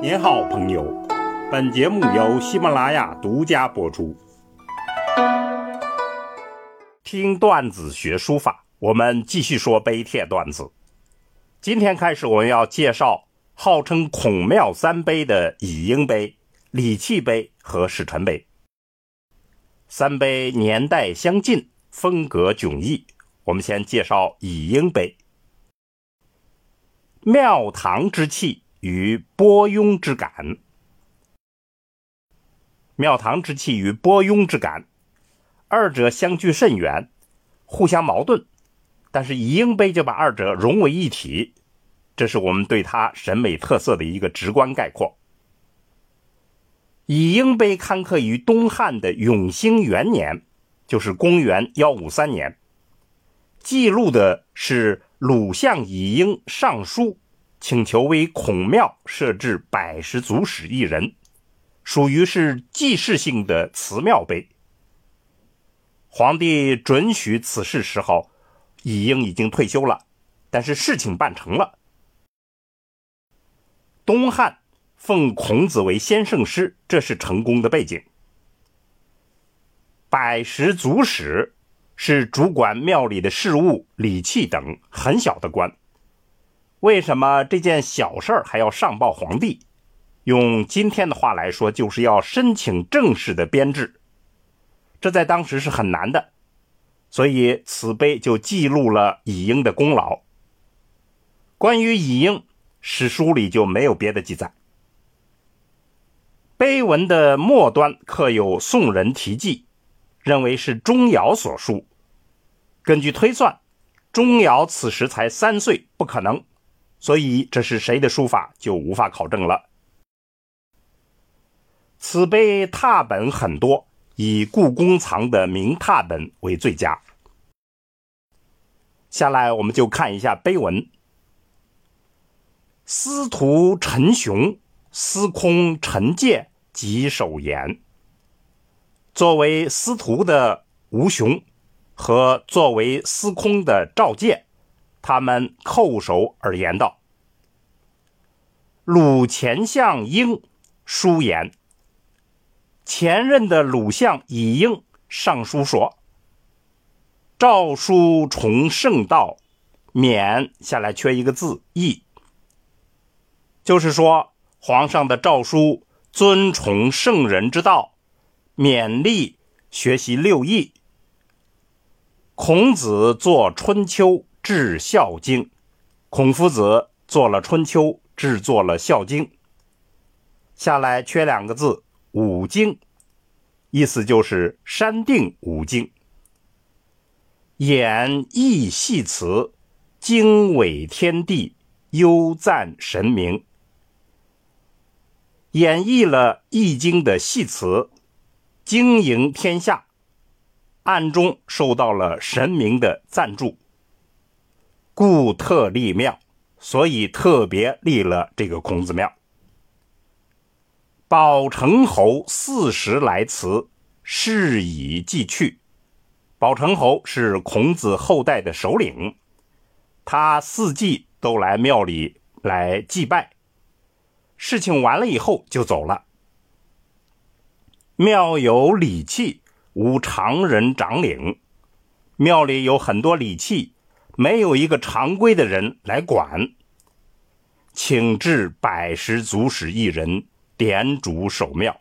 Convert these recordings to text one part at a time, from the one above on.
您好，朋友。本节目由喜马拉雅独家播出。听段子学书法，我们继续说碑帖段子。今天开始，我们要介绍号称孔庙三碑的乙英碑、礼器碑和史臣碑。三碑年代相近，风格迥异。我们先介绍乙英碑。庙堂之气与波雍之感，庙堂之气与波雍之感，二者相距甚远，互相矛盾。但是乙英碑就把二者融为一体，这是我们对它审美特色的一个直观概括。乙英碑刊刻于东汉的永兴元年，就是公元幺五三年，记录的是。鲁相乙英上书，请求为孔庙设置百十祖史一人，属于是祭祀性的祠庙碑。皇帝准许此事时候，乙英已经退休了，但是事情办成了。东汉奉孔子为先圣师，这是成功的背景。百十祖史。是主管庙里的事务、礼器等很小的官。为什么这件小事儿还要上报皇帝？用今天的话来说，就是要申请正式的编制。这在当时是很难的，所以此碑就记录了乙英的功劳。关于乙英，史书里就没有别的记载。碑文的末端刻有宋人题记。认为是钟繇所书。根据推算，钟繇此时才三岁，不可能，所以这是谁的书法就无法考证了。此碑拓本很多，以故宫藏的明拓本为最佳。下来我们就看一下碑文：司徒陈雄、司空陈介及手言。作为司徒的吴雄和作为司空的赵介，他们叩首而言道：“鲁前相英书言，前任的鲁相乙英上书说，诏书崇圣道，免下来缺一个字义，就是说皇上的诏书尊崇圣人之道。”勉励学习六艺。孔子作《春秋》，制《孝经》；孔夫子做了《春秋》，制作了《孝经》。下来缺两个字“五经”，意思就是删定五经。演绎戏词，经纬天地，优赞神明。演绎了《易经》的戏词。经营天下，暗中受到了神明的赞助，故特立庙，所以特别立了这个孔子庙。宝成侯四十来祠，事已既去。宝成侯是孔子后代的首领，他四季都来庙里来祭拜，事情完了以后就走了。庙有礼器，无常人掌领。庙里有很多礼器，没有一个常规的人来管。请至百十祖史一人点主守庙，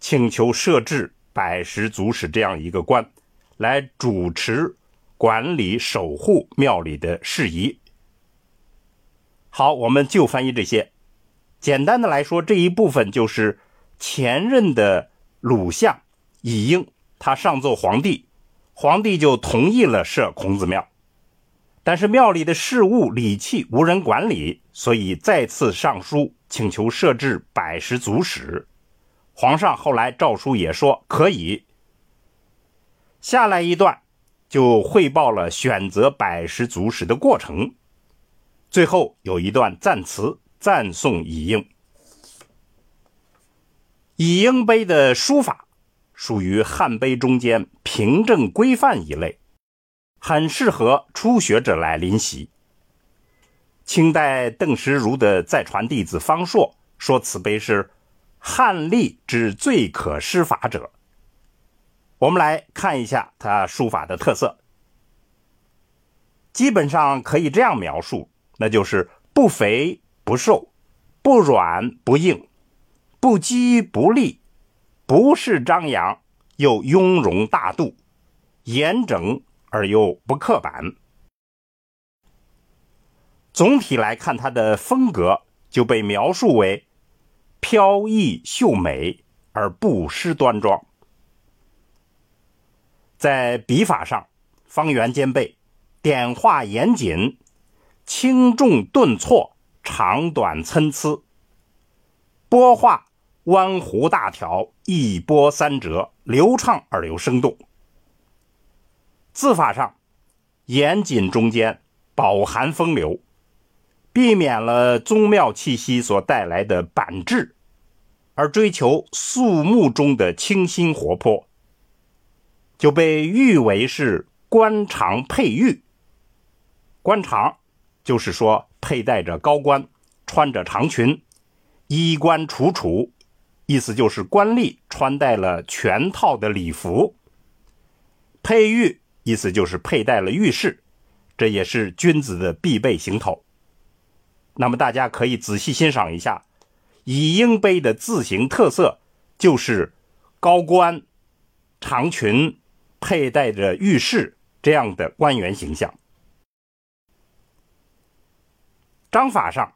请求设置百十祖史这样一个官，来主持管理守护庙里的事宜。好，我们就翻译这些。简单的来说，这一部分就是前任的。鲁相乙英，他上奏皇帝，皇帝就同意了设孔子庙，但是庙里的事务礼器无人管理，所以再次上书请求设置百十祖史。皇上后来诏书也说可以。下来一段就汇报了选择百十祖史的过程，最后有一段赞词赞颂乙英。乙英碑的书法属于汉碑中间平正规范一类，很适合初学者来临习。清代邓石如的再传弟子方硕说此碑是汉隶之最可施法者。我们来看一下他书法的特色，基本上可以这样描述，那就是不肥不瘦，不软不硬，不激不厉，不是张扬，又雍容大度，严整而又不刻板。总体来看，他的风格就被描述为飘逸秀美而不失端庄。在笔法上，方圆兼备，点画严谨，轻重顿挫，长短参差，波画弯弧大挑，一波三折，流畅而又生动。字法上，严谨中间，饱含风流，避免了宗庙气息所带来的板滞，而追求肃穆中的清新活泼。就被誉为是官长佩玉。官长就是说佩戴着高冠，穿着长裙，衣冠楚楚，意思就是官吏穿戴了全套的礼服。佩玉意思就是佩戴了玉饰，这也是君子的必备行头。那么大家可以仔细欣赏一下，以英碑的字形特色就是高冠、长裙。佩戴着玉饰这样的官员形象，章法上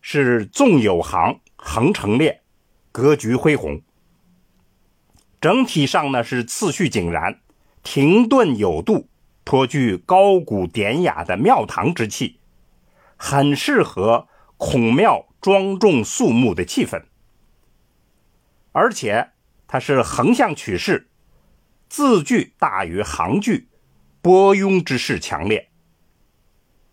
是纵有行，横成列，格局恢宏。整体上呢是次序井然，停顿有度，颇具高古典雅的庙堂之气，很适合孔庙庄重肃穆的气氛。而且它是横向取势。字句大于行距，波庸之势强烈。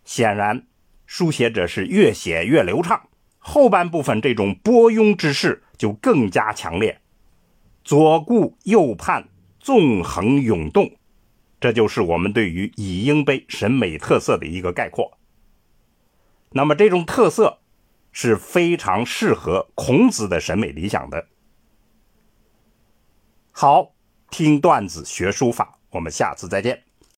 显然，书写者是越写越流畅，后半部分这种波庸之势就更加强烈，左顾右盼，纵横涌动，这就是我们对于乙英碑审美特色的一个概括。那么，这种特色是非常适合孔子的审美理想的。好。听段子学书法，我们下次再见。